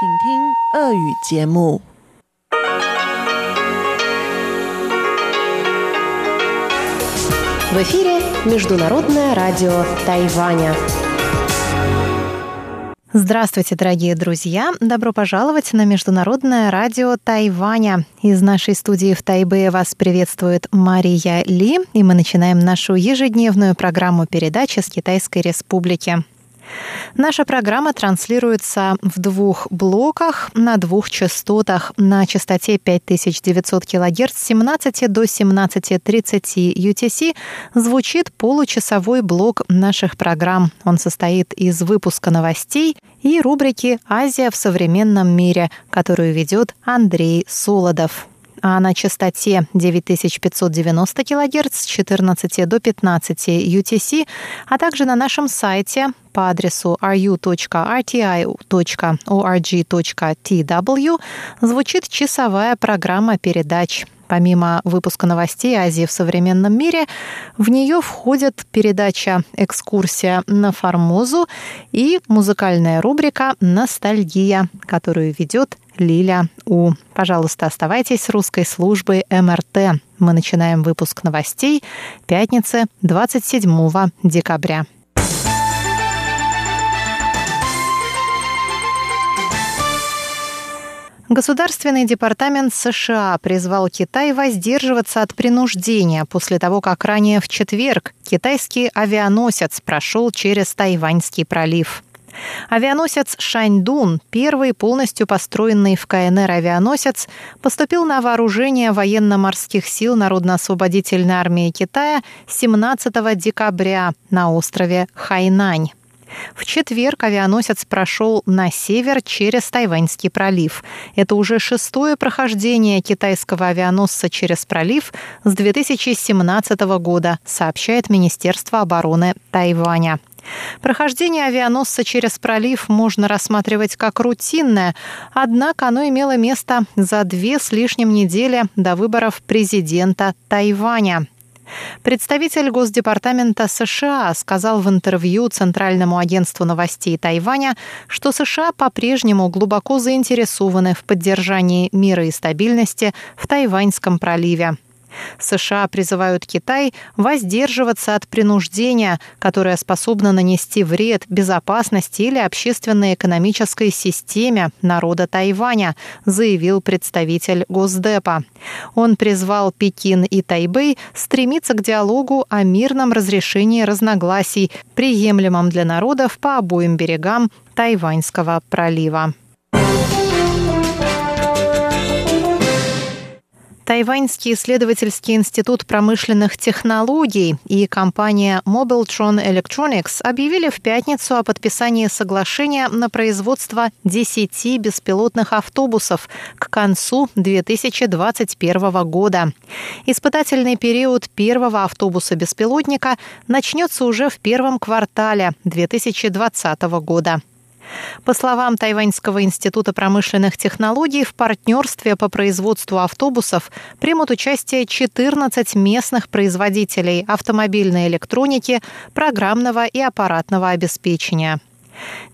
В эфире Международное радио Тайваня. Здравствуйте, дорогие друзья! Добро пожаловать на Международное радио Тайваня. Из нашей студии в Тайбе вас приветствует Мария Ли, и мы начинаем нашу ежедневную программу передачи с Китайской Республики. Наша программа транслируется в двух блоках на двух частотах на частоте 5900 кГц с 17 до 17.30 UTC звучит получасовой блок наших программ. Он состоит из выпуска новостей и рубрики «Азия в современном мире», которую ведет Андрей Солодов а на частоте 9590 кГц с 14 до 15 UTC, а также на нашем сайте по адресу ru.rti.org.tw звучит часовая программа передач. Помимо выпуска новостей Азии в современном мире, в нее входит передача «Экскурсия на Формозу» и музыкальная рубрика «Ностальгия», которую ведет Лиля У. Пожалуйста, оставайтесь с русской службой МРТ. Мы начинаем выпуск новостей пятницы 27 декабря. Государственный департамент США призвал Китай воздерживаться от принуждения после того, как ранее в четверг китайский авианосец прошел через Тайваньский пролив. Авианосец «Шаньдун», первый полностью построенный в КНР авианосец, поступил на вооружение военно-морских сил Народно-освободительной армии Китая 17 декабря на острове Хайнань. В четверг авианосец прошел на север через Тайваньский пролив. Это уже шестое прохождение китайского авианосца через пролив с 2017 года, сообщает Министерство обороны Тайваня. Прохождение авианосца через пролив можно рассматривать как рутинное, однако оно имело место за две с лишним недели до выборов президента Тайваня. Представитель Госдепартамента США сказал в интервью Центральному агентству новостей Тайваня, что США по-прежнему глубоко заинтересованы в поддержании мира и стабильности в Тайваньском проливе. США призывают Китай воздерживаться от принуждения, которое способно нанести вред безопасности или общественно-экономической системе народа Тайваня, заявил представитель Госдепа. Он призвал Пекин и Тайбэй стремиться к диалогу о мирном разрешении разногласий, приемлемом для народов по обоим берегам Тайваньского пролива. Тайваньский исследовательский институт промышленных технологий и компания Mobiltron Electronics объявили в пятницу о подписании соглашения на производство 10 беспилотных автобусов к концу 2021 года. Испытательный период первого автобуса-беспилотника начнется уже в первом квартале 2020 года. По словам Тайваньского института промышленных технологий, в партнерстве по производству автобусов примут участие 14 местных производителей автомобильной электроники, программного и аппаратного обеспечения.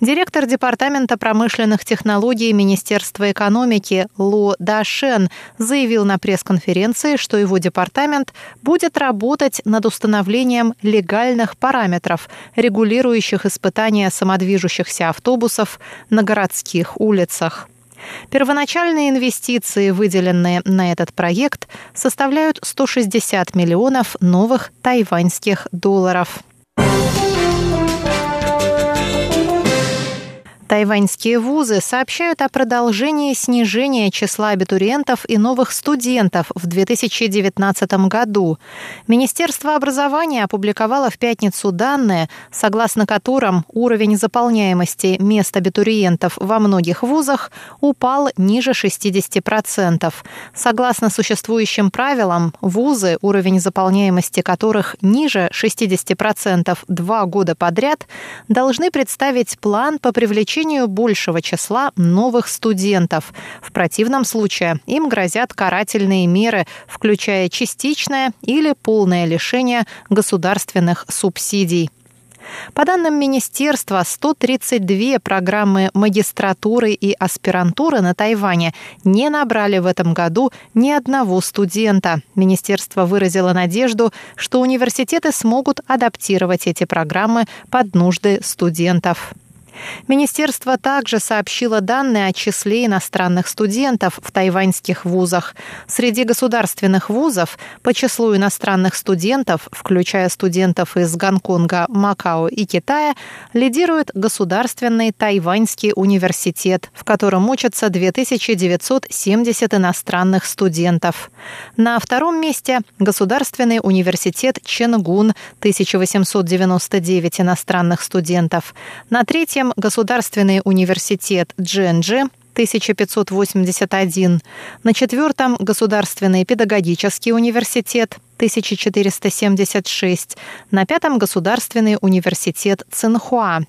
Директор Департамента промышленных технологий Министерства экономики Ло Дашен заявил на пресс-конференции, что его департамент будет работать над установлением легальных параметров, регулирующих испытания самодвижущихся автобусов на городских улицах. Первоначальные инвестиции, выделенные на этот проект, составляют 160 миллионов новых тайваньских долларов. Тайваньские вузы сообщают о продолжении снижения числа абитуриентов и новых студентов в 2019 году. Министерство образования опубликовало в пятницу данные, согласно которым уровень заполняемости мест абитуриентов во многих вузах упал ниже 60%. Согласно существующим правилам, вузы, уровень заполняемости которых ниже 60% два года подряд, должны представить план по привлечению привлечению большего числа новых студентов. В противном случае им грозят карательные меры, включая частичное или полное лишение государственных субсидий. По данным министерства, 132 программы магистратуры и аспирантуры на Тайване не набрали в этом году ни одного студента. Министерство выразило надежду, что университеты смогут адаптировать эти программы под нужды студентов. Министерство также сообщило данные о числе иностранных студентов в тайваньских вузах. Среди государственных вузов по числу иностранных студентов, включая студентов из Гонконга, Макао и Китая, лидирует Государственный Тайваньский университет, в котором учатся 2970 иностранных студентов. На втором месте Государственный университет Ченгун, 1899 иностранных студентов. На третьем Затем Государственный университет Дженджи 1581, на четвертом Государственный педагогический университет 1476, на пятом Государственный университет Цинхуа.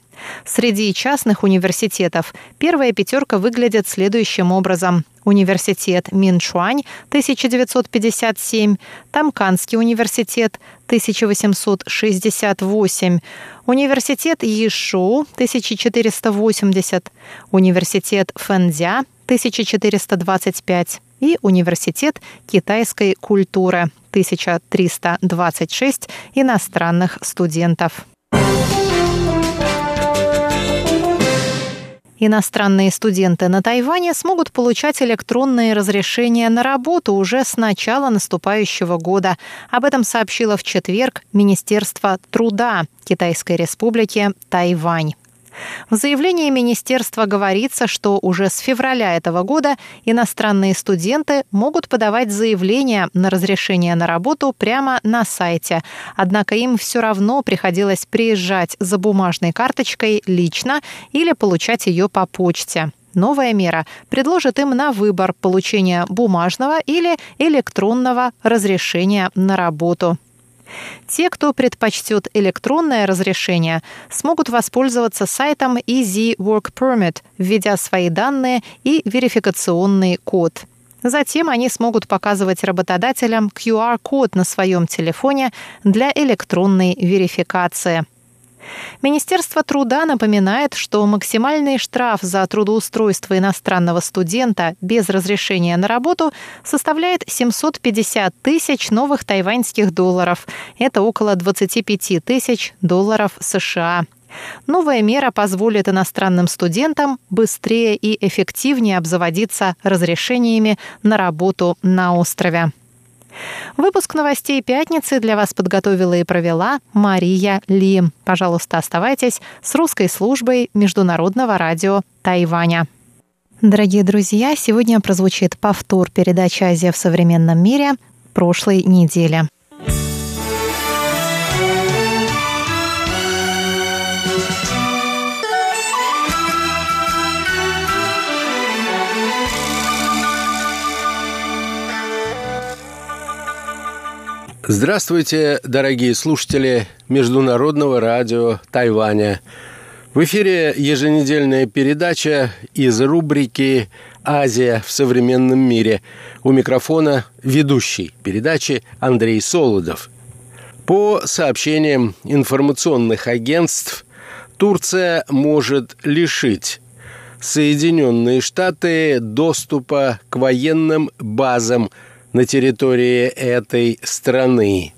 Среди частных университетов первая пятерка выглядит следующим образом. Университет Минчуань 1957, Тамканский университет 1868, Университет Ишу 1480, Университет Фэнзя 1425 и Университет китайской культуры 1326 иностранных студентов. Иностранные студенты на Тайване смогут получать электронные разрешения на работу уже с начала наступающего года. Об этом сообщило в четверг Министерство труда Китайской Республики Тайвань. В заявлении министерства говорится, что уже с февраля этого года иностранные студенты могут подавать заявления на разрешение на работу прямо на сайте. Однако им все равно приходилось приезжать за бумажной карточкой лично или получать ее по почте. Новая мера предложит им на выбор получения бумажного или электронного разрешения на работу. Те, кто предпочтет электронное разрешение, смогут воспользоваться сайтом Easy Work Permit, введя свои данные и верификационный код. Затем они смогут показывать работодателям QR-код на своем телефоне для электронной верификации. Министерство труда напоминает, что максимальный штраф за трудоустройство иностранного студента без разрешения на работу составляет 750 тысяч новых тайваньских долларов. Это около 25 тысяч долларов США. Новая мера позволит иностранным студентам быстрее и эффективнее обзаводиться разрешениями на работу на острове. Выпуск новостей пятницы для вас подготовила и провела Мария Ли. Пожалуйста, оставайтесь с русской службой Международного радио Тайваня. Дорогие друзья, сегодня прозвучит повтор передачи «Азия в современном мире» прошлой недели. Здравствуйте, дорогие слушатели Международного радио Тайваня. В эфире еженедельная передача из рубрики «Азия в современном мире». У микрофона ведущий передачи Андрей Солодов. По сообщениям информационных агентств, Турция может лишить Соединенные Штаты доступа к военным базам – на территории этой страны.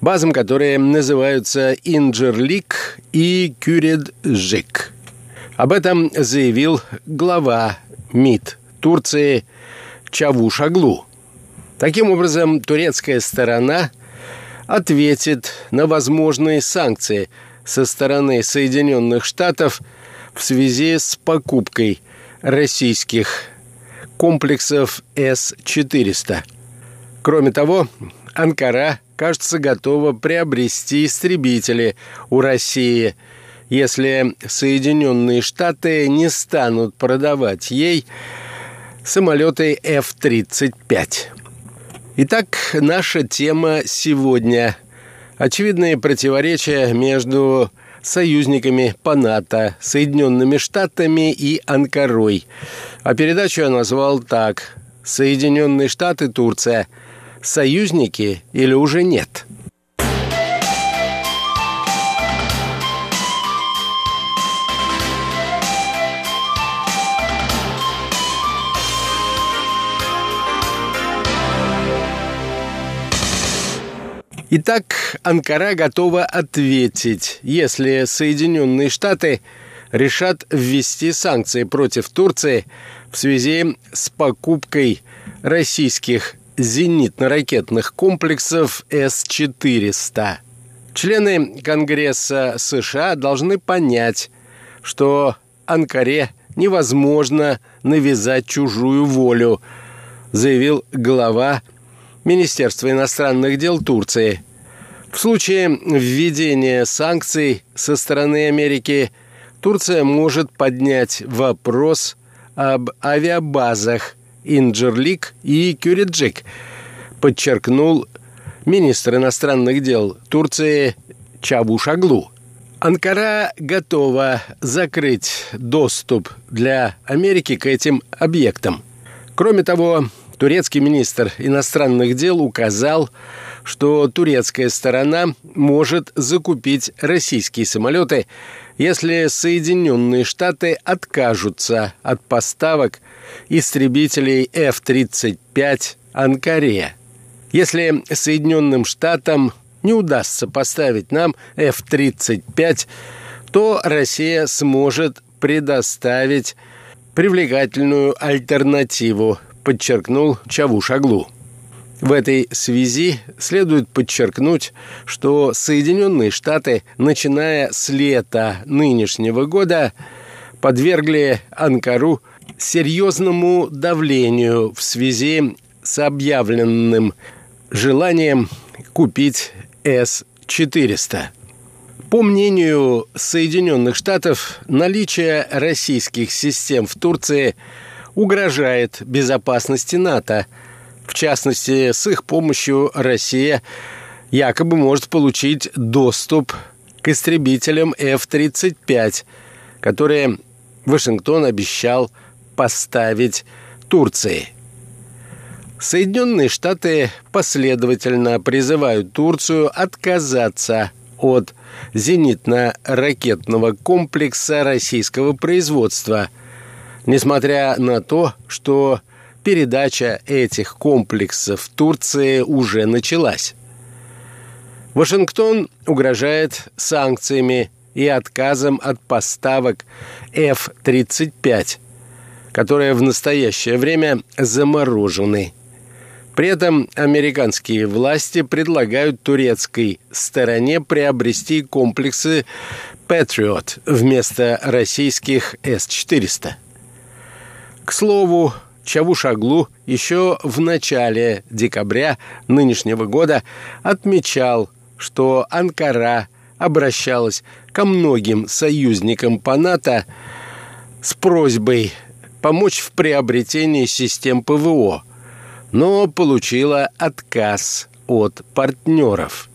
Базам, которые называются Инджерлик и Кюреджик. Об этом заявил глава МИД Турции Чавушаглу. Таким образом, турецкая сторона ответит на возможные санкции со стороны Соединенных Штатов в связи с покупкой российских комплексов С-400. Кроме того, Анкара, кажется, готова приобрести истребители у России, если Соединенные Штаты не станут продавать ей самолеты F-35. Итак, наша тема сегодня. Очевидные противоречия между союзниками по НАТО, Соединенными Штатами и Анкарой. А передачу я назвал так «Соединенные Штаты, Турция – союзники или уже нет? Итак, Анкара готова ответить, если Соединенные Штаты решат ввести санкции против Турции в связи с покупкой российских зенитно-ракетных комплексов С-400. Члены Конгресса США должны понять, что Анкаре невозможно навязать чужую волю, заявил глава Министерства иностранных дел Турции. В случае введения санкций со стороны Америки Турция может поднять вопрос об авиабазах Инджерлик и Кюриджик, подчеркнул министр иностранных дел Турции Чавушаглу. Анкара готова закрыть доступ для Америки к этим объектам. Кроме того, Турецкий министр иностранных дел указал, что турецкая сторона может закупить российские самолеты, если Соединенные Штаты откажутся от поставок истребителей F-35 Анкаре. Если Соединенным Штатам не удастся поставить нам F-35, то Россия сможет предоставить привлекательную альтернативу подчеркнул Чавушаглу. В этой связи следует подчеркнуть, что Соединенные Штаты, начиная с лета нынешнего года, подвергли Анкару серьезному давлению в связи с объявленным желанием купить С-400. По мнению Соединенных Штатов, наличие российских систем в Турции – угрожает безопасности НАТО. В частности, с их помощью Россия якобы может получить доступ к истребителям F-35, которые Вашингтон обещал поставить Турции. Соединенные Штаты последовательно призывают Турцию отказаться от зенитно-ракетного комплекса российского производства – Несмотря на то, что передача этих комплексов Турции уже началась. Вашингтон угрожает санкциями и отказом от поставок F-35, которые в настоящее время заморожены. При этом американские власти предлагают турецкой стороне приобрести комплексы Patriot вместо российских С-400. К слову, Чавушаглу еще в начале декабря нынешнего года отмечал, что Анкара обращалась ко многим союзникам по НАТО с просьбой помочь в приобретении систем ПВО, но получила отказ от партнеров.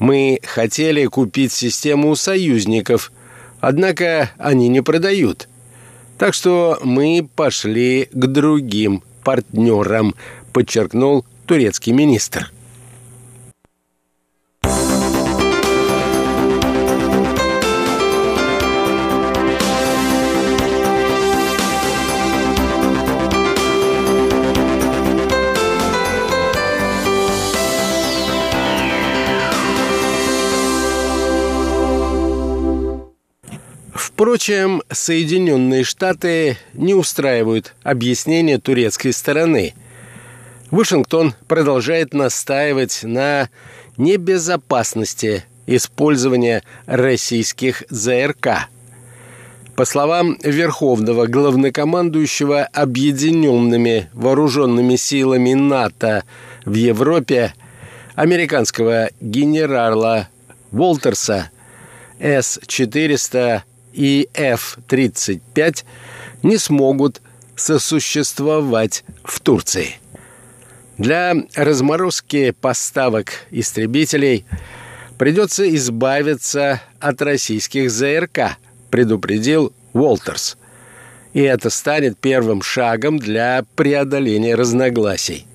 Мы хотели купить систему у союзников, однако они не продают – так что мы пошли к другим партнерам, подчеркнул турецкий министр. Впрочем, Соединенные Штаты не устраивают объяснения турецкой стороны. Вашингтон продолжает настаивать на небезопасности использования российских ЗРК. По словам Верховного главнокомандующего Объединенными вооруженными силами НАТО в Европе, американского генерала Волтерса, С-400 и F-35 не смогут сосуществовать в Турции. Для разморозки поставок истребителей придется избавиться от российских ЗРК, предупредил Уолтерс. И это станет первым шагом для преодоления разногласий.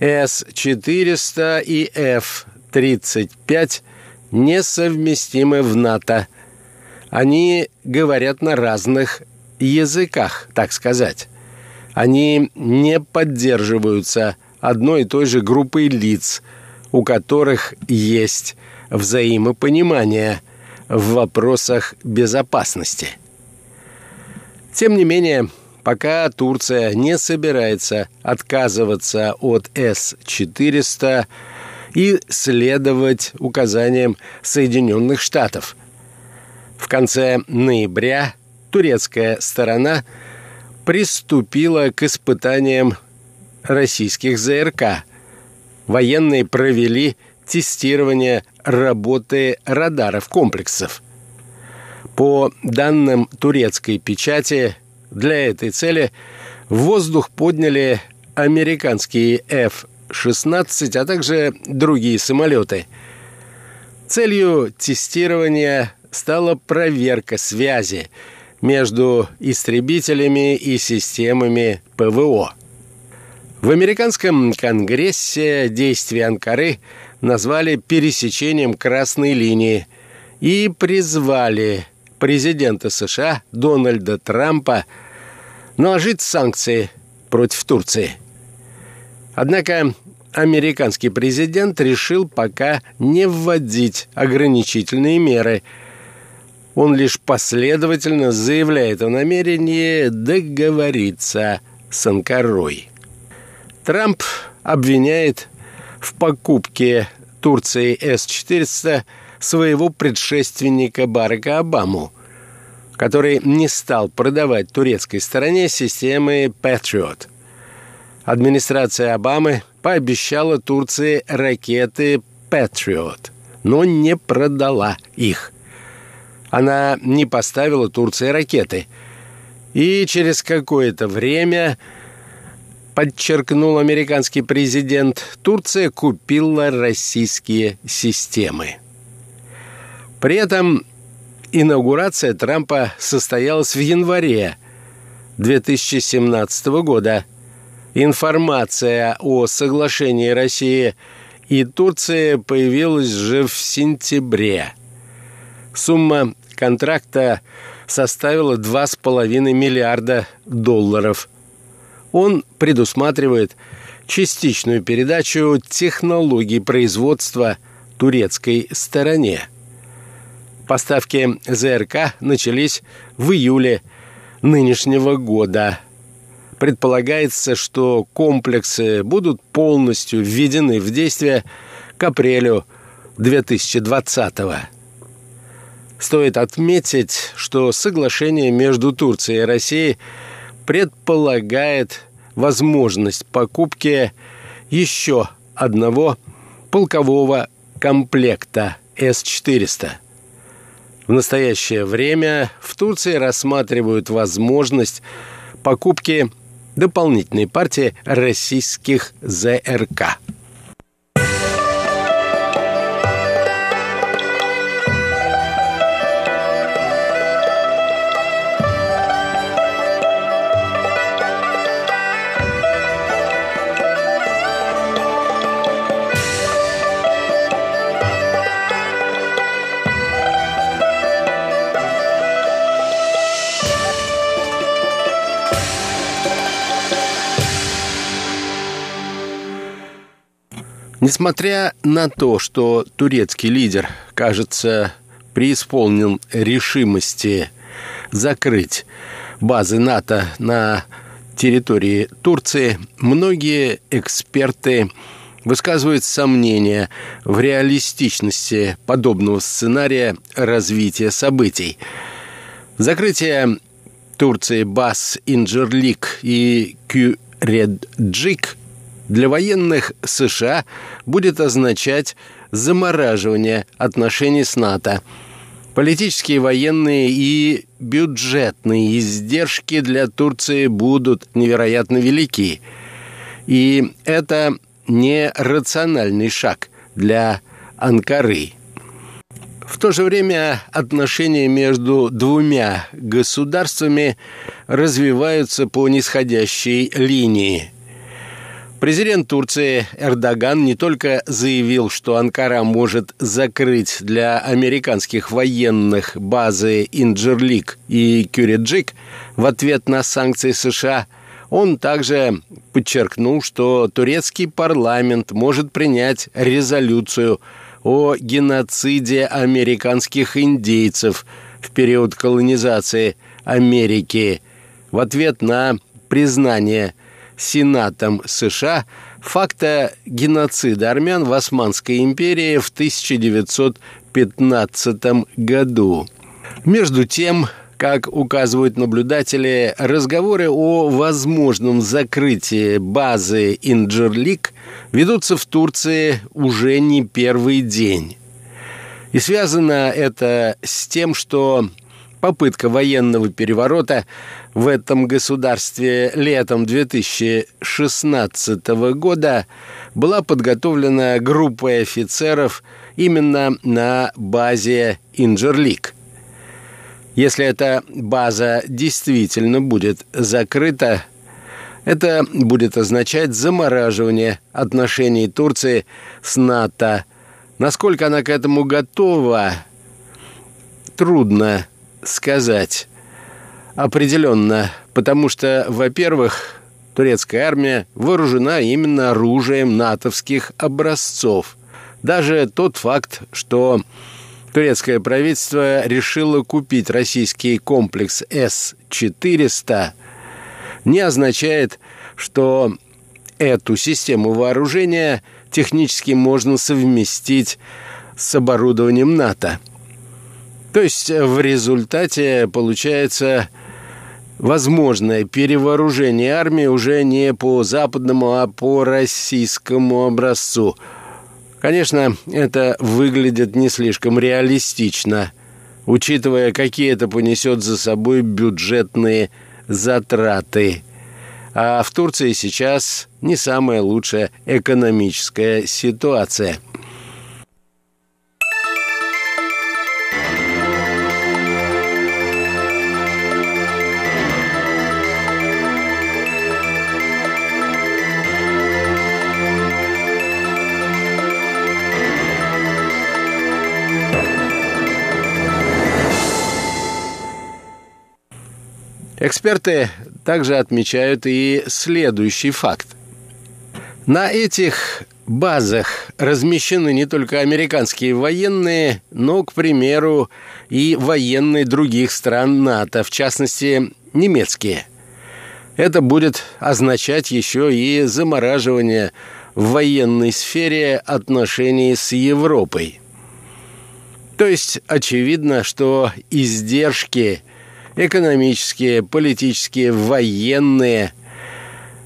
С-400 и F-35 несовместимы в НАТО – они говорят на разных языках, так сказать. Они не поддерживаются одной и той же группой лиц, у которых есть взаимопонимание в вопросах безопасности. Тем не менее, пока Турция не собирается отказываться от С-400 и следовать указаниям Соединенных Штатов. В конце ноября турецкая сторона приступила к испытаниям российских ЗРК. Военные провели тестирование работы радаров комплексов. По данным турецкой печати, для этой цели в воздух подняли американские F-16, а также другие самолеты. Целью тестирования стала проверка связи между истребителями и системами ПВО. В американском конгрессе действия Анкары назвали пересечением красной линии и призвали президента США Дональда Трампа наложить санкции против Турции. Однако американский президент решил пока не вводить ограничительные меры. Он лишь последовательно заявляет о намерении договориться с Анкарой. Трамп обвиняет в покупке Турции С-400 своего предшественника Барака Обаму, который не стал продавать турецкой стороне системы Patriot. Администрация Обамы пообещала Турции ракеты Patriot, но не продала их. Она не поставила Турции ракеты. И через какое-то время подчеркнул американский президент, Турция купила российские системы. При этом инаугурация Трампа состоялась в январе 2017 года. Информация о соглашении России и Турции появилась же в сентябре. Сумма контракта составила 2,5 миллиарда долларов – он предусматривает частичную передачу технологий производства турецкой стороне. Поставки ЗРК начались в июле нынешнего года. Предполагается, что комплексы будут полностью введены в действие к апрелю 2020 года. Стоит отметить, что соглашение между Турцией и Россией – предполагает возможность покупки еще одного полкового комплекта С-400. В настоящее время в Турции рассматривают возможность покупки дополнительной партии российских ЗРК. Несмотря на то, что турецкий лидер, кажется, преисполнен решимости закрыть базы НАТО на территории Турции, многие эксперты высказывают сомнения в реалистичности подобного сценария развития событий. Закрытие Турции баз Инджерлик и Кюреджик для военных США будет означать замораживание отношений с НАТО. Политические, военные и бюджетные издержки для Турции будут невероятно велики. И это не рациональный шаг для Анкары. В то же время отношения между двумя государствами развиваются по нисходящей линии. Президент Турции Эрдоган не только заявил, что Анкара может закрыть для американских военных базы Инджерлик и Кюреджик в ответ на санкции США, Он также подчеркнул, что турецкий парламент может принять резолюцию о геноциде американских индейцев в период колонизации Америки. В ответ на признание Сенатом США факта геноцида армян в Османской империи в 1915 году. Между тем, как указывают наблюдатели, разговоры о возможном закрытии базы Инджерлик ведутся в Турции уже не первый день. И связано это с тем, что попытка военного переворота в этом государстве летом 2016 года была подготовлена группой офицеров именно на базе Инджерлик. Если эта база действительно будет закрыта, это будет означать замораживание отношений Турции с НАТО. Насколько она к этому готова, трудно сказать определенно, потому что, во-первых, турецкая армия вооружена именно оружием натовских образцов. Даже тот факт, что турецкое правительство решило купить российский комплекс С-400, не означает, что эту систему вооружения технически можно совместить с оборудованием НАТО. То есть в результате получается возможное перевооружение армии уже не по западному, а по российскому образцу – Конечно, это выглядит не слишком реалистично, учитывая, какие это понесет за собой бюджетные затраты. А в Турции сейчас не самая лучшая экономическая ситуация – Эксперты также отмечают и следующий факт. На этих базах размещены не только американские военные, но, к примеру, и военные других стран НАТО, в частности, немецкие. Это будет означать еще и замораживание в военной сфере отношений с Европой. То есть очевидно, что издержки – экономические, политические, военные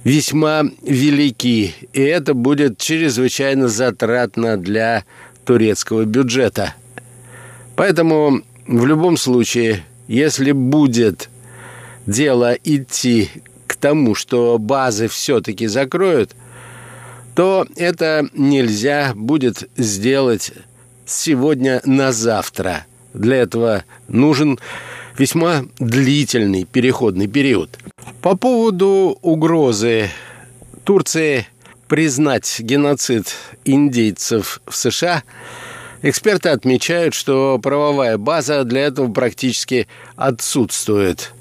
весьма велики, и это будет чрезвычайно затратно для турецкого бюджета. Поэтому в любом случае, если будет дело идти к тому, что базы все-таки закроют, то это нельзя будет сделать сегодня на завтра. Для этого нужен весьма длительный переходный период. По поводу угрозы Турции признать геноцид индейцев в США, эксперты отмечают, что правовая база для этого практически отсутствует,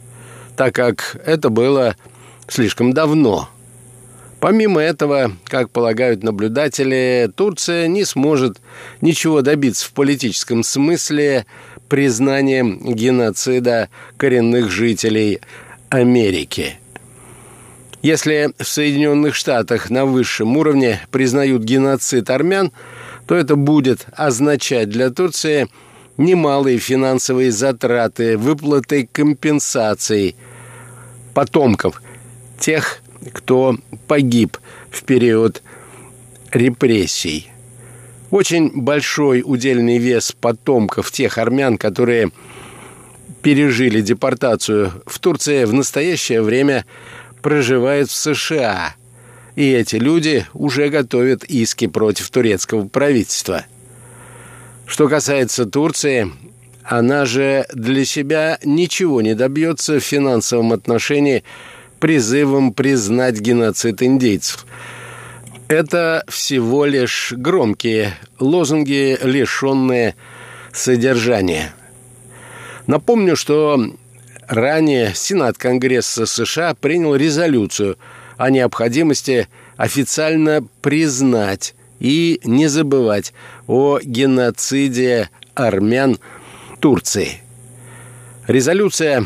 так как это было слишком давно. Помимо этого, как полагают наблюдатели, Турция не сможет ничего добиться в политическом смысле признанием геноцида коренных жителей Америки. Если в Соединенных Штатах на высшем уровне признают геноцид армян, то это будет означать для Турции немалые финансовые затраты, выплаты компенсаций потомков тех, кто погиб в период репрессий очень большой удельный вес потомков тех армян, которые пережили депортацию в Турции, в настоящее время проживают в США. И эти люди уже готовят иски против турецкого правительства. Что касается Турции, она же для себя ничего не добьется в финансовом отношении призывом признать геноцид индейцев – это всего лишь громкие лозунги, лишенные содержания. Напомню, что Ранее Сенат Конгресса США принял резолюцию о необходимости официально признать и не забывать о геноциде армян Турции. Резолюция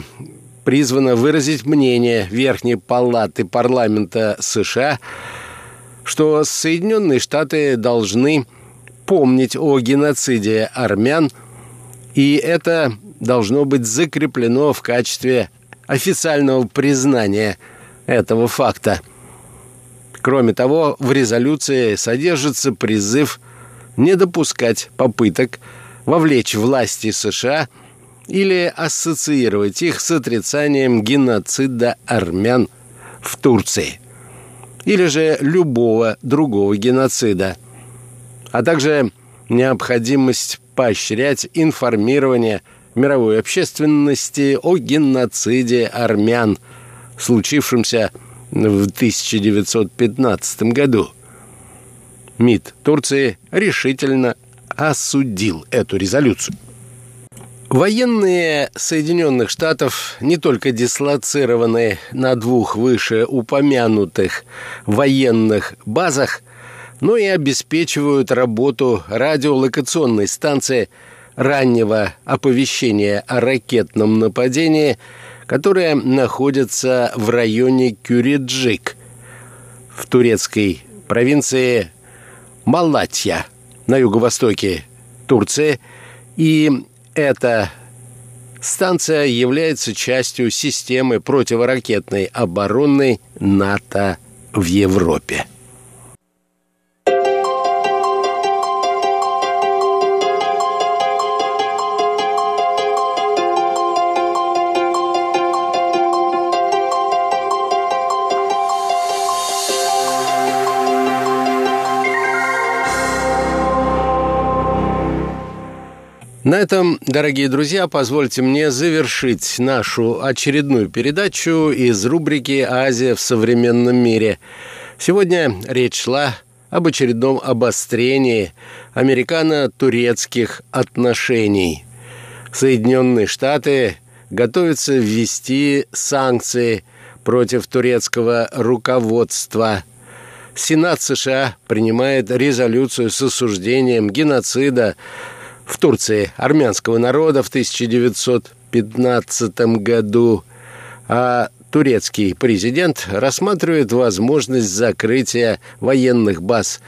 призвана выразить мнение Верхней Палаты парламента США, что Соединенные Штаты должны помнить о геноциде армян, и это должно быть закреплено в качестве официального признания этого факта. Кроме того, в резолюции содержится призыв не допускать попыток вовлечь власти США – или ассоциировать их с отрицанием геноцида армян в Турции или же любого другого геноцида, а также необходимость поощрять информирование мировой общественности о геноциде армян, случившемся в 1915 году. МИД Турции решительно осудил эту резолюцию. Военные Соединенных Штатов, не только дислоцированные на двух вышеупомянутых военных базах, но и обеспечивают работу радиолокационной станции раннего оповещения о ракетном нападении, которая находится в районе Кюриджик в турецкой провинции Малатья на юго-востоке Турции и эта станция является частью системы противоракетной обороны НАТО в Европе. На этом, дорогие друзья, позвольте мне завершить нашу очередную передачу из рубрики «Азия в современном мире». Сегодня речь шла об очередном обострении американо-турецких отношений. Соединенные Штаты готовятся ввести санкции против турецкого руководства. Сенат США принимает резолюцию с осуждением геноцида в Турции армянского народа в 1915 году, а турецкий президент рассматривает возможность закрытия военных баз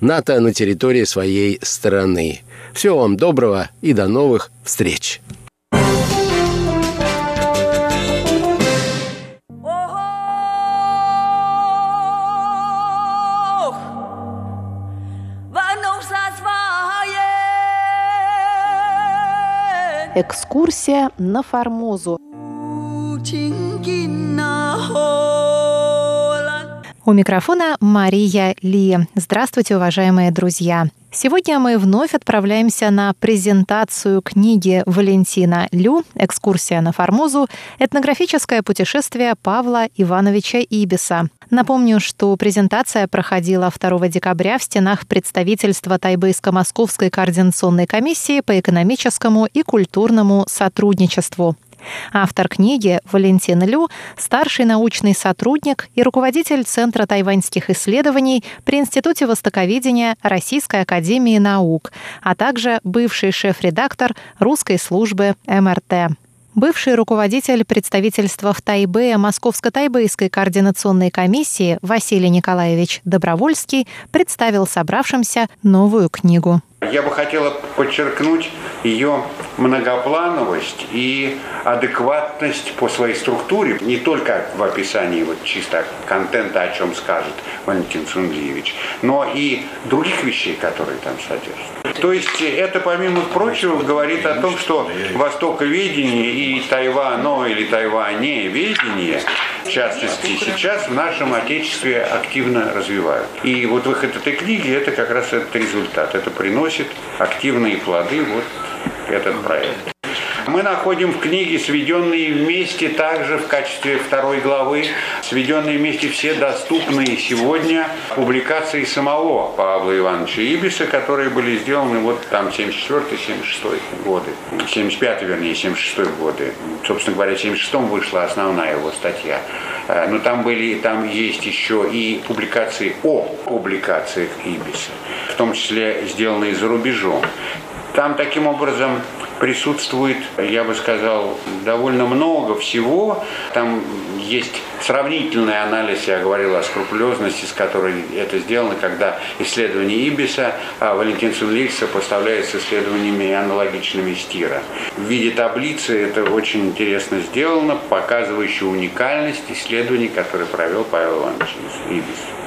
НАТО на территории своей страны. Всего вам доброго и до новых встреч! Экскурсия на Формозу. У микрофона Мария Ли. Здравствуйте, уважаемые друзья. Сегодня мы вновь отправляемся на презентацию книги Валентина Лю «Экскурсия на Формозу. Этнографическое путешествие Павла Ивановича Ибиса». Напомню, что презентация проходила 2 декабря в стенах представительства Тайбейско-Московской координационной комиссии по экономическому и культурному сотрудничеству. Автор книги Валентин Лю – старший научный сотрудник и руководитель Центра тайваньских исследований при Институте востоковедения Российской академии наук, а также бывший шеф-редактор русской службы МРТ. Бывший руководитель представительства в Тайбе Московско-Тайбэйской координационной комиссии Василий Николаевич Добровольский представил собравшимся новую книгу. Я бы хотела подчеркнуть ее многоплановость и адекватность по своей структуре, не только в описании вот чисто контента, о чем скажет Валентин Сунлиевич, но и других вещей, которые там содержатся. То есть это, помимо прочего, говорит о том, что востоковедение и Тайвано или Тайване ведение, в частности, сейчас в нашем Отечестве активно развивают. И вот выход этой книги – это как раз этот результат. Это приносит активные плоды вот этот проект. Мы находим в книге, сведенные вместе также в качестве второй главы, сведенные вместе все доступные сегодня публикации самого Павла Ивановича Ибиса, которые были сделаны вот там 74-76 годы, 75 вернее, 76 годы. Собственно говоря, в 76-м вышла основная его статья. Э, но там были, там есть еще и публикации о публикациях Ибиса, в том числе сделанные за рубежом. Там таким образом присутствует, я бы сказал, довольно много всего. Там есть сравнительный анализ, я говорил о скрупулезности, с которой это сделано, когда исследование Ибиса а Валентин Сунлих сопоставляет с исследованиями аналогичными Стира. В виде таблицы это очень интересно сделано, показывающее уникальность исследований, которые провел Павел Иванович Ибис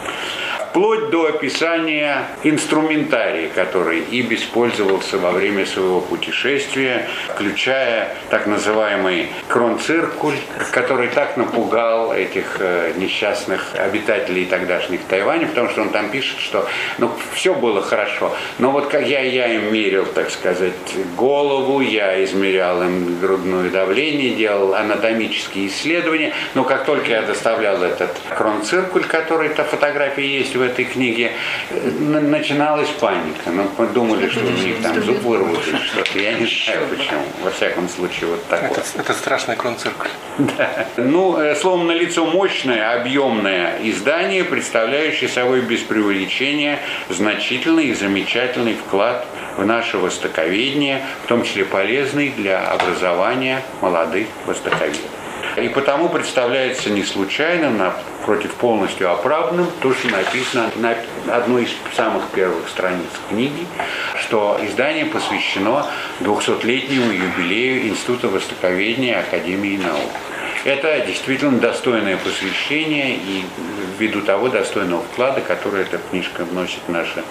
вплоть до описания инструментария, который Ибис пользовался во время своего путешествия, включая так называемый кронциркуль, который так напугал этих э, несчастных обитателей тогдашних Тайваня, потому что он там пишет, что ну, все было хорошо, но вот как я, я им мерил, так сказать, голову, я измерял им грудное давление, делал анатомические исследования, но как только я доставлял этот кронциркуль, который, эта фотография есть в этой книге, э, начиналась паника. Мы ну, думали, что у них там зуб вырвут или что-то. Я не знаю почему. Во всяком случае, вот такое. Это, это страшный кронциркуль. Да. Ну, э, словом, на лицо мощное, объемное издание, представляющее собой без преувеличения значительный и замечательный вклад в наше востоковедение, в том числе полезный для образования молодых востоковедов. И потому представляется не случайным, напротив полностью оправданным, то, что написано на одной из самых первых страниц книги, что издание посвящено 200-летнему юбилею Института Востоковедения Академии наук. Это действительно достойное посвящение и ввиду того достойного вклада, который эта книжка вносит в наше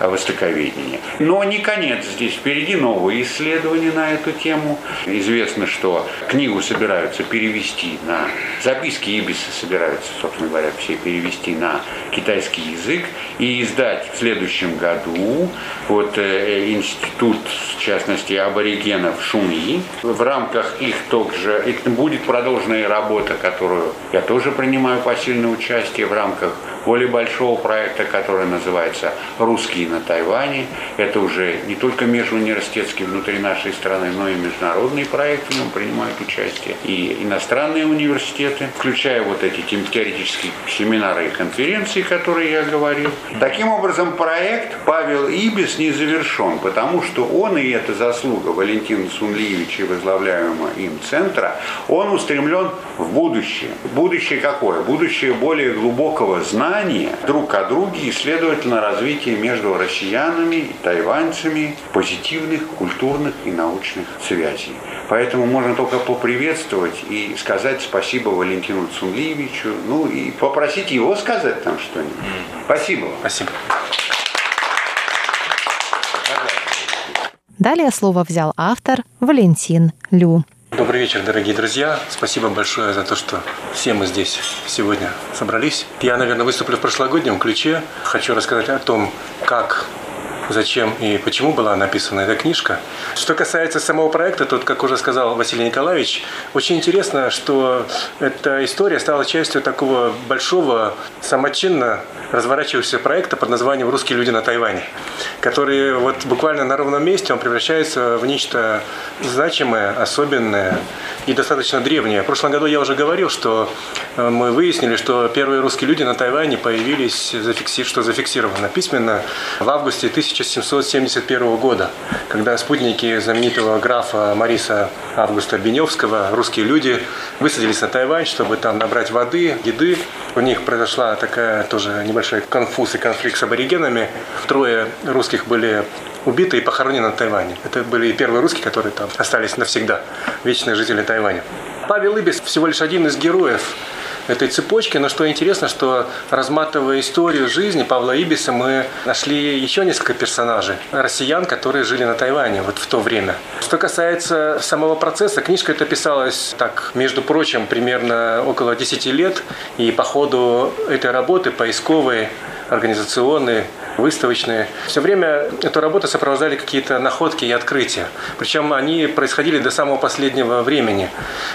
востоковедение. Но не конец здесь. Впереди новые исследования на эту тему. Известно, что книгу собираются перевести на... Записки Ибиса собираются, собственно говоря, все перевести на китайский язык и издать в следующем году вот э, институт, в частности, аборигенов Шуми. В рамках их также будет продолжена работа, которую я тоже принимаю посильное участие в рамках более большого проекта, который называется «Русские на Тайване». Это уже не только межуниверситетский внутри нашей страны, но и международный проект, в нем принимают участие и иностранные университеты, включая вот эти теоретические семинары и конференции, которые я говорил. Таким образом, проект Павел Ибис не завершен, потому что он, и это заслуга Валентина Сунлиевича, возглавляемого им центра, он устремлен в будущее. Будущее какое? Будущее более глубокого знания, знания друг о друге и, следовательно, развитие между россиянами и тайваньцами позитивных культурных и научных связей. Поэтому можно только поприветствовать и сказать спасибо Валентину Цунлиевичу, ну и попросить его сказать там что-нибудь. Спасибо. Спасибо. Далее слово взял автор Валентин Лю. Добрый вечер, дорогие друзья. Спасибо большое за то, что все мы здесь сегодня собрались. Я, наверное, выступлю в прошлогоднем ключе. Хочу рассказать о том, как зачем и почему была написана эта книжка. Что касается самого проекта, тут, как уже сказал Василий Николаевич, очень интересно, что эта история стала частью такого большого, самочинно разворачивающегося проекта под названием «Русские люди на Тайване», который вот буквально на ровном месте он превращается в нечто значимое, особенное и достаточно древнее. В прошлом году я уже говорил, что э, мы выяснили, что первые русские люди на Тайване появились, что зафиксировано письменно в августе 1000 1771 года, когда спутники знаменитого графа Мариса Августа Беневского, русские люди, высадились на Тайвань, чтобы там набрать воды, еды. У них произошла такая тоже небольшой конфуз и конфликт с аборигенами. Трое русских были убиты и похоронены на Тайване. Это были первые русские, которые там остались навсегда, вечные жители Тайваня. Павел Ибис всего лишь один из героев этой цепочки. Но что интересно, что разматывая историю жизни Павла Ибиса, мы нашли еще несколько персонажей, россиян, которые жили на Тайване вот в то время. Что касается самого процесса, книжка эта писалась так, между прочим, примерно около 10 лет, и по ходу этой работы поисковой, организационной, выставочные. Все время эту работу сопровождали какие-то находки и открытия. Причем они происходили до самого последнего времени,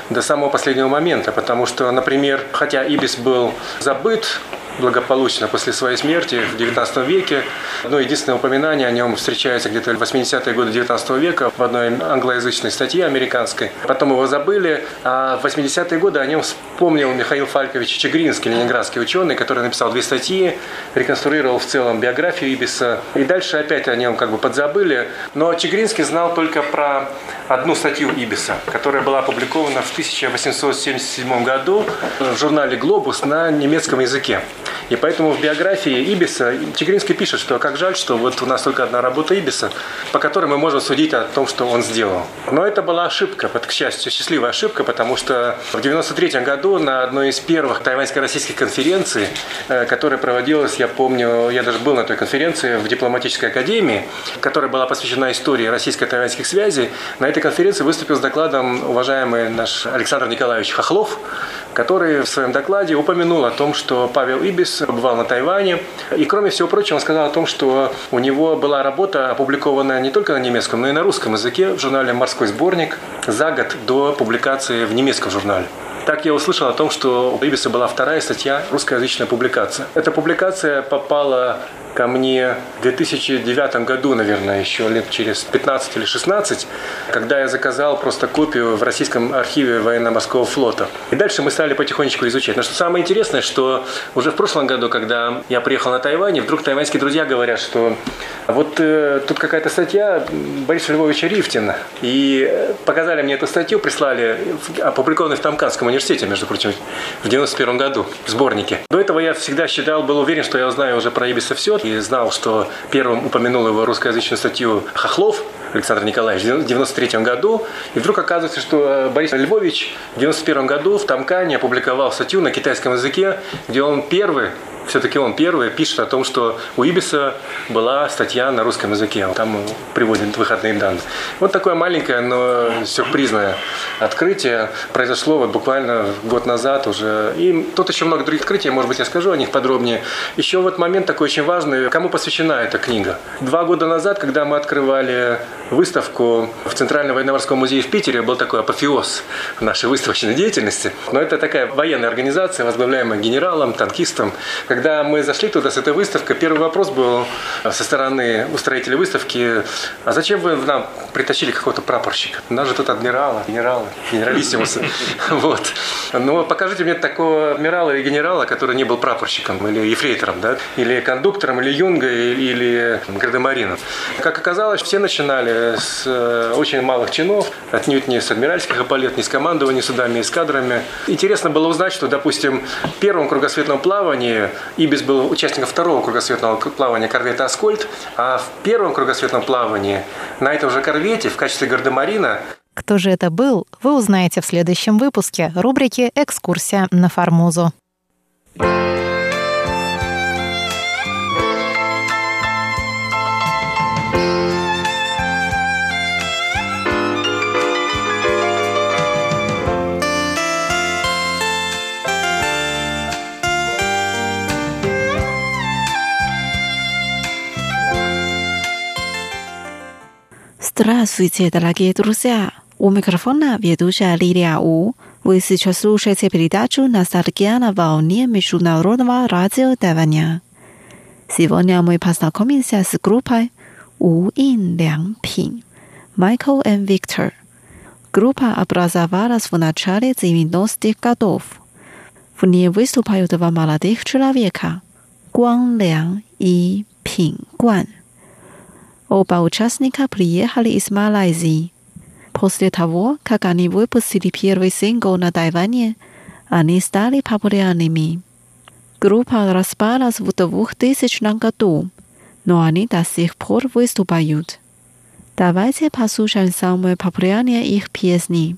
до самого последнего момента, потому что, например, хотя Ибис был забыт, благополучно после своей смерти в XIX веке. Одно единственное упоминание о нем встречается где-то в 80-е годы XIX века в одной англоязычной статье американской. Потом его забыли, а в 80-е годы о нем вспомнил Михаил Фалькович Чегринский, ленинградский ученый, который написал две статьи, реконструировал в целом биографию Ибиса. И дальше опять о нем как бы подзабыли. Но Чегринский знал только про одну статью Ибиса, которая была опубликована в 1877 году в журнале «Глобус» на немецком языке. И поэтому в биографии Ибиса Чигринский пишет, что как жаль, что вот у нас только одна работа Ибиса, по которой мы можем судить о том, что он сделал. Но это была ошибка, к счастью, счастливая ошибка, потому что в 93 году на одной из первых тайваньско-российских конференций, э, которая проводилась, я помню, я даже был на той конференции в дипломатической академии, которая была посвящена истории российско-тайваньских связей, на этой конференции выступил с докладом уважаемый наш Александр Николаевич Хохлов, который в своем докладе упомянул о том, что Павел Ибис бывал на Тайване. И, кроме всего прочего, он сказал о том, что у него была работа, опубликованная не только на немецком, но и на русском языке в журнале «Морской сборник» за год до публикации в немецком журнале. Так я услышал о том, что у Ибиса была вторая статья, русскоязычная публикация. Эта публикация попала ко мне в 2009 году, наверное, еще лет через 15 или 16, когда я заказал просто копию в Российском архиве военно-морского флота. И дальше мы стали потихонечку изучать. Но что самое интересное, что уже в прошлом году, когда я приехал на Тайвань, вдруг тайваньские друзья говорят, что вот э, тут какая-то статья Бориса Львовича Рифтина. И показали мне эту статью, прислали, опубликованную в Тамканском университете, между прочим, в 91 году, в сборнике. До этого я всегда считал, был уверен, что я узнаю уже про Ибиса все, и знал, что первым упомянул его русскоязычную статью Хохлов, Александр Николаевич в 1993 году. И вдруг оказывается, что Борис Львович в 1991 году в Тамкане опубликовал статью на китайском языке, где он первый все-таки он первый пишет о том, что у Ибиса была статья на русском языке. Там приводит выходные данные. Вот такое маленькое, но сюрпризное открытие произошло вот буквально год назад уже. И тут еще много других открытий, может быть, я скажу о них подробнее. Еще вот момент такой очень важный, кому посвящена эта книга. Два года назад, когда мы открывали выставку в Центральном военно-морском музее в Питере, был такой апофеоз нашей выставочной деятельности. Но это такая военная организация, возглавляемая генералом, танкистом, когда мы зашли туда с этой выставкой, первый вопрос был со стороны устроителя выставки, а зачем вы нам притащили какого-то прапорщика? У нас же тут адмирала, генерала, генералиссимуса. Вот. Но покажите мне такого адмирала или генерала, который не был прапорщиком или ефрейтором, да? или кондуктором, или юнга, или гардемарином. Как оказалось, все начинали с э, очень малых чинов, отнюдь не с адмиральских эполет, не с командованием судами, и с кадрами. Интересно было узнать, что, допустим, в первом кругосветном плавании Ибис был участником второго кругосветного плавания корвета «Аскольд», а в первом кругосветном плавании на этом же корвете в качестве гардемарина кто же это был, вы узнаете в следующем выпуске рубрики «Экскурсия на Формозу». Здравствуйте, дорогие друзья! У микрофона ведущая Лилия У. Вы сейчас слушаете передачу «Ностальгия на волне Международного радио Тайваня». Сегодня мы познакомимся с группой У Ин Лян Пин, Майкл и Виктор. Группа образовалась в начале 90-х годов. В ней выступают два молодых человека – Гуан Лян и Пин Гуан – Оба участника приехали из Малайзии. После того, как они выпустили первый сингл на Тайване, они стали популярными. Группа распалась в 2000 году, но они до сих пор выступают. Давайте послушаем самые популярные их песни.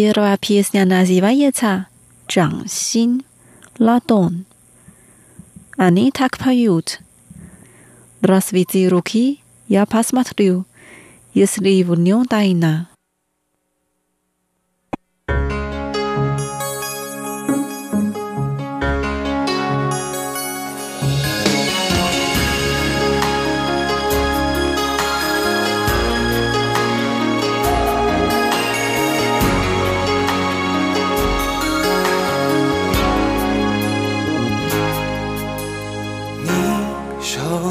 Первая песня называется «掌心»– «Ладон». Они так поют. Разведи руки, я посмотрю, если в нем тайна.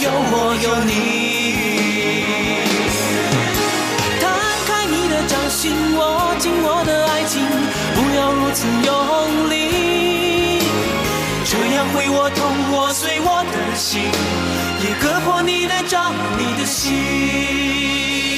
有我有你，摊开你的掌心，握紧我的爱情，不要如此用力，这样会我痛，我碎我的心，也割破你的掌，你的心。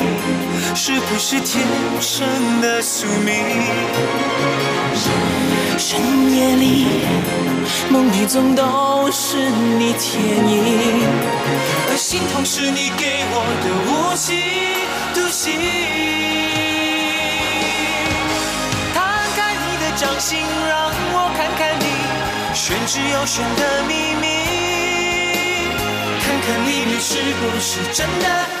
是不是天生的宿命？深夜里，梦里总都是你倩影，而心痛是你给我的无情独行。摊开你的掌心，让我看看你玄之又玄的秘密，看看里面是不是真的。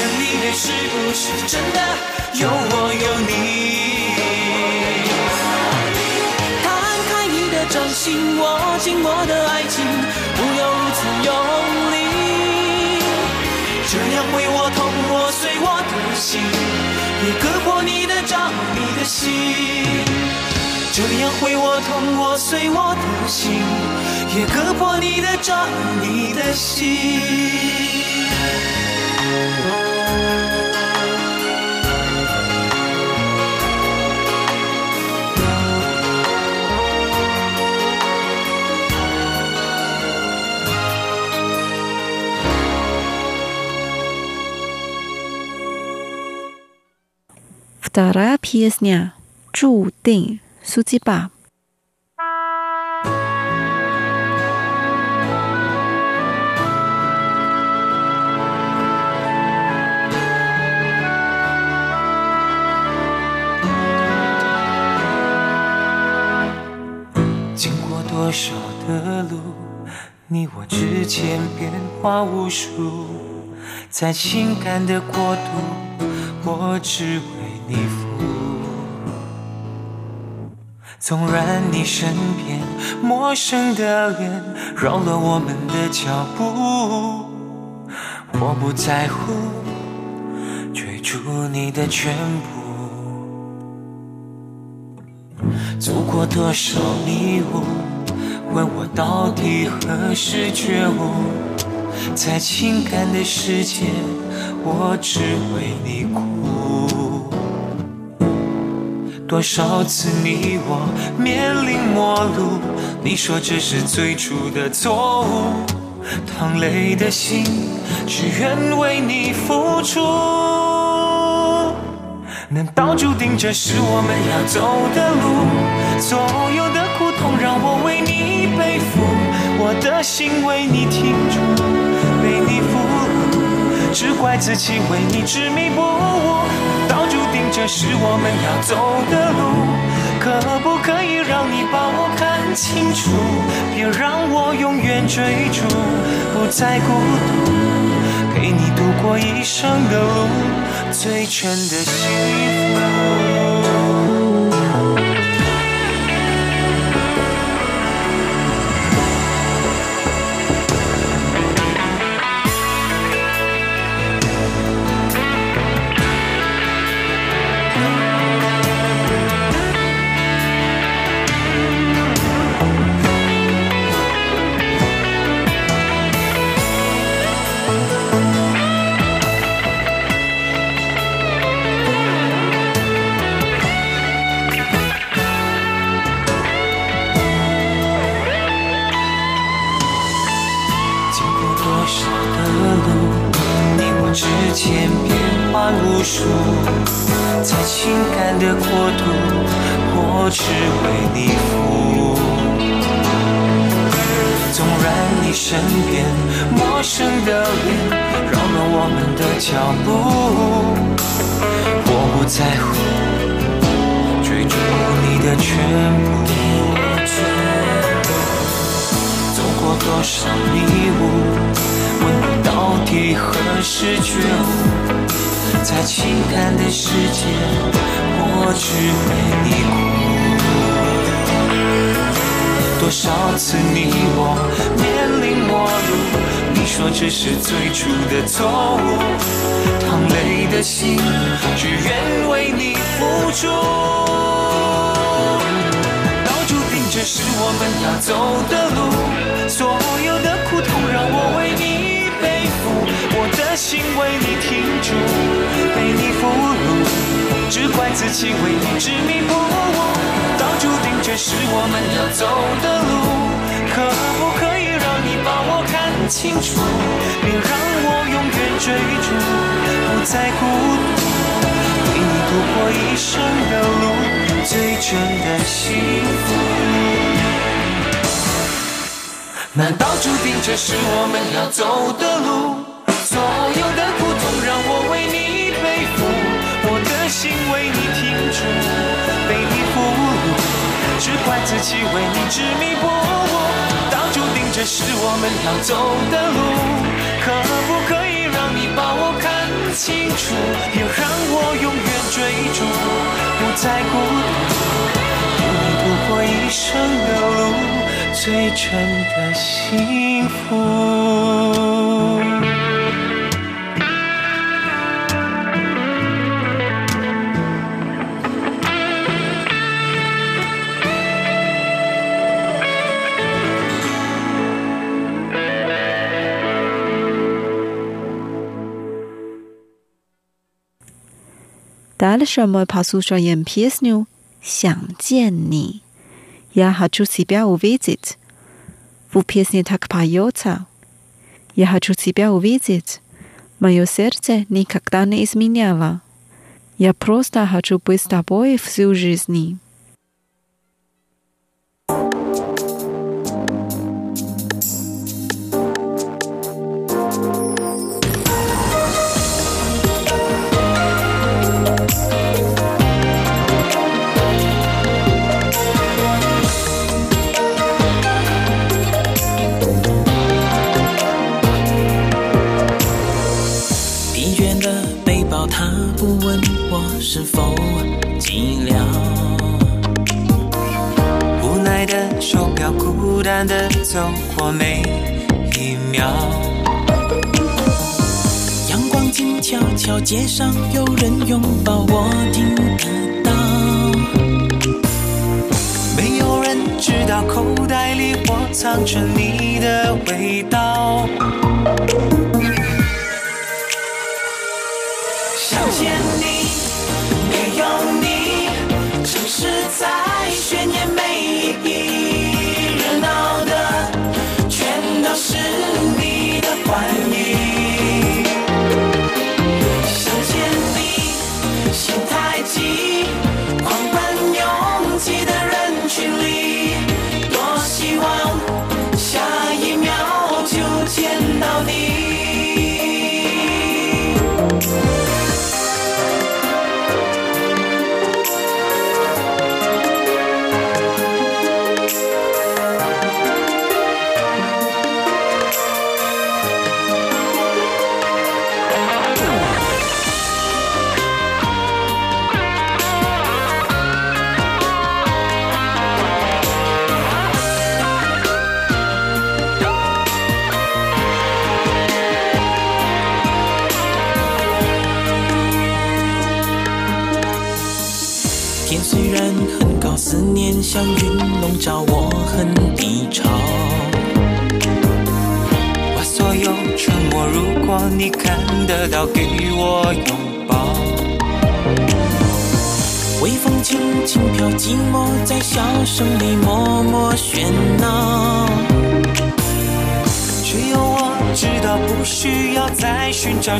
看看里面是不是真的。有我有你，摊开你的掌心，握紧我的爱情，不要如此用力，这样会我痛，我碎我的心，也割破你的掌，你的心，这样会我痛，我碎我的心，也割破你的掌，你的心。Вторая песня «注定 судьба». 经过多少的路，你我之间变化无数，在情感的国度，我只为。 你纵然你身边陌生的脸扰乱我们的脚步，我不在乎追逐你的全部。走过多少迷雾，问我到底何时觉悟？在情感的世界，我只为你哭。多少次你我面临陌路，你说这是最初的错误，淌泪的心只愿为你付出。难道注定这是我们要走的路？所有的苦痛让我为你背负，我的心为你停住，为你俘虏，只怪自己为你执迷不悟。这是我们要走的路？可不可以让你把我看清楚？别让我永远追逐，不再孤独，陪你度过一生的路，最真的幸福。在情感的国度，我只为你服。纵然你身边陌生的脸扰乱我们的脚步，我不在乎追逐你的全部。走过多少迷雾，问你到底何时觉悟？在情感的世界，我只为你哭。多少次你我面临陌路，你说这是最初的错误，淌泪的心只愿为你付出。早注定这是我们要走的路，所有的苦痛让我为你背负，心为你停住，被你俘虏，只怪自己为你执迷不悟。早注定这是我们要走的路，可不可以让你把我看清楚，别让我永远追逐，不再孤独，陪你度过一生的路，最真的幸福。难道注定这是我们要走的路？所有的苦痛让我为你背负，我的心为你停住，被你俘虏，只怪自己为你执迷不悟。难道注定这是我们要走的路？可不可以让你把我看清楚，别让我永远追逐，不再孤独，陪你度过一生的路。最真的幸福。Дальше мы послушаем песню «想见你». Я хочу тебя увидеть. В песне так поется. Я хочу тебя увидеть. Мое сердце никогда не изменяло. Я просто хочу быть с тобой всю жизнь. 是否寂寥？无奈的手表，孤单地走过每一秒。阳光静悄悄，街上有人拥抱。我听得到，没有人知道。口袋里，我藏着你的味道。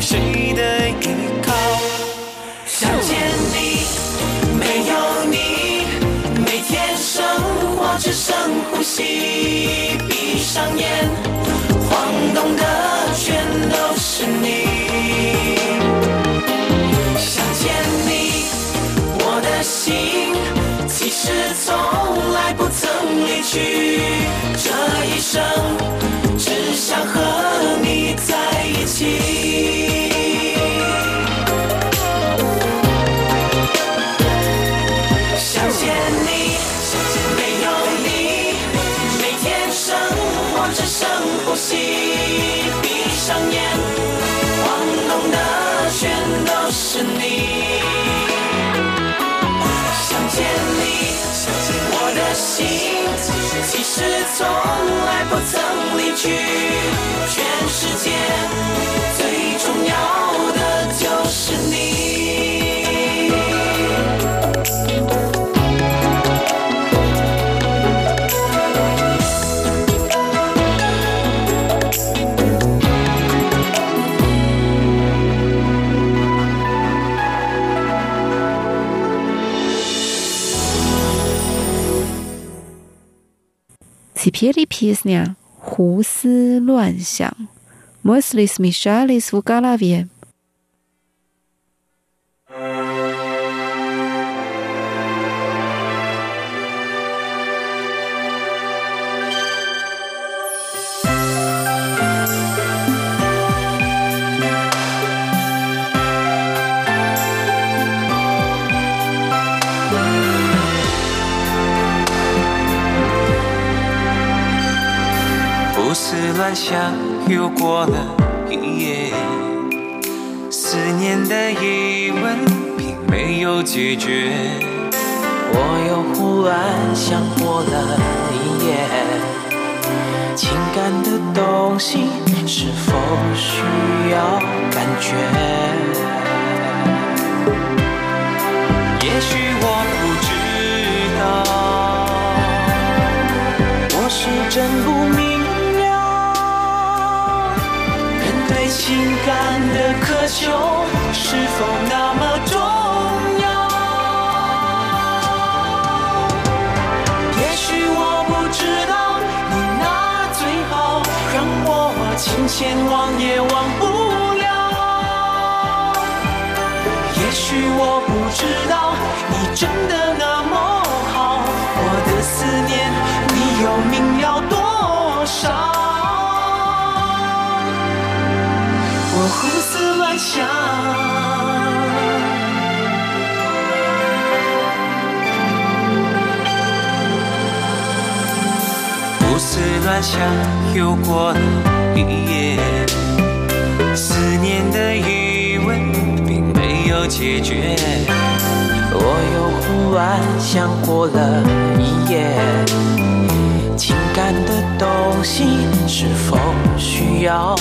谁是从来不曾离去。Philippis 呢，胡思乱想。Mostly, Michelle is v u g a l a v i e 乱想，又过了一夜，思念的疑问并没有解决。我又忽然想过了一夜，情感的东西是否需要感觉？也许我不知道，情感的渴求是否那么重要？也许我不知道，你那最好让我情牵忘也忘不了。也许我不知道，你真的那乱想又过了一夜，思念的余温并没有解决。我又忽然想过了一夜，情感的东西是否需要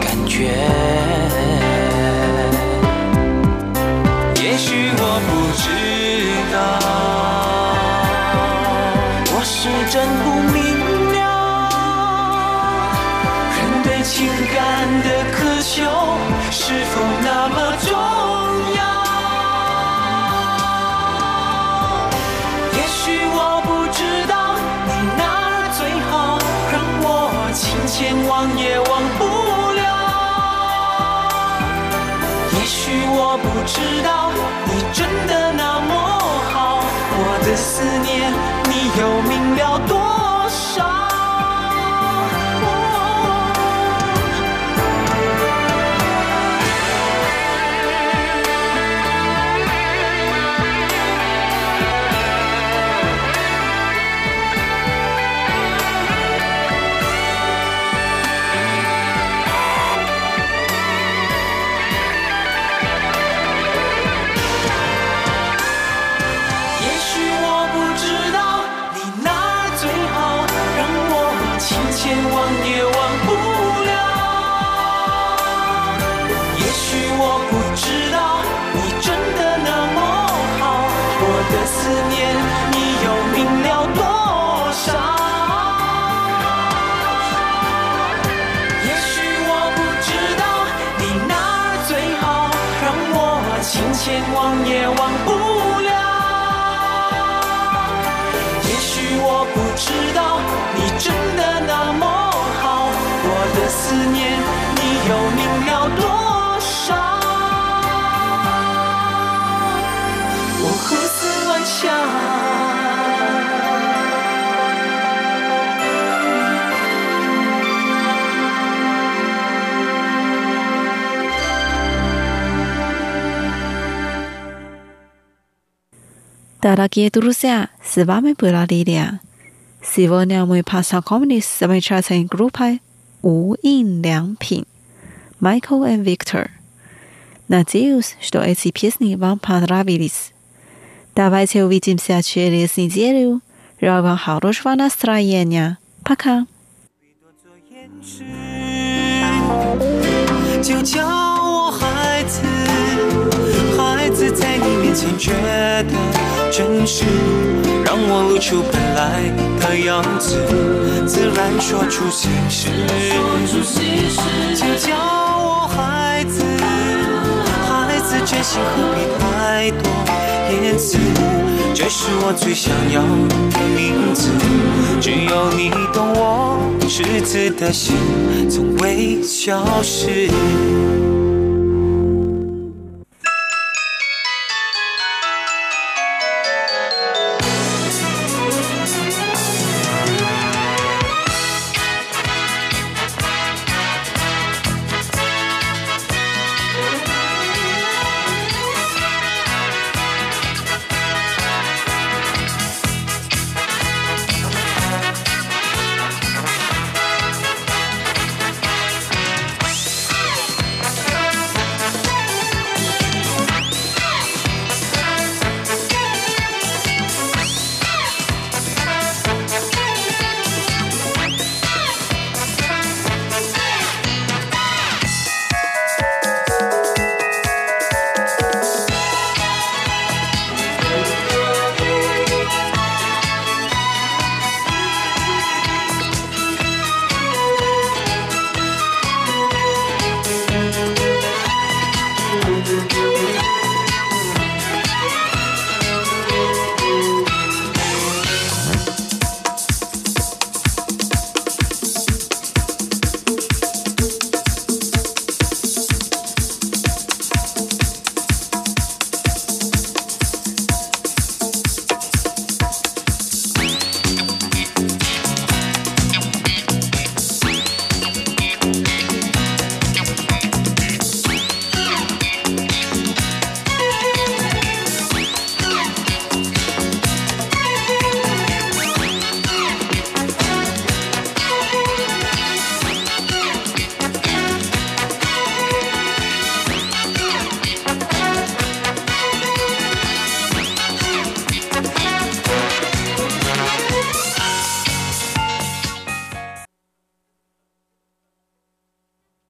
感觉？也许我不知道，我是真不明情感的渴求是否那么重要？也许我不知道你哪儿最好，让我情牵忘也忘不了。也许我不知道你真的那么好，我的思念你又明了多 大家给读下，是我们不拉力量。Сегодня мы познакомились с замечательной группой 无印良品 Michael and Victor. Надеюсь, что эти песни вам понравились. Давайте увидимся через неделю. Желаю вам хорошего настроения. Пока. 就叫我孩子，孩子在你 面前觉得真实，让我露出本来的样子，自然说出心事。就叫我孩子，孩子真心何必太多言辞？这是我最想要的名字，只有你懂我赤子的心，从未消失。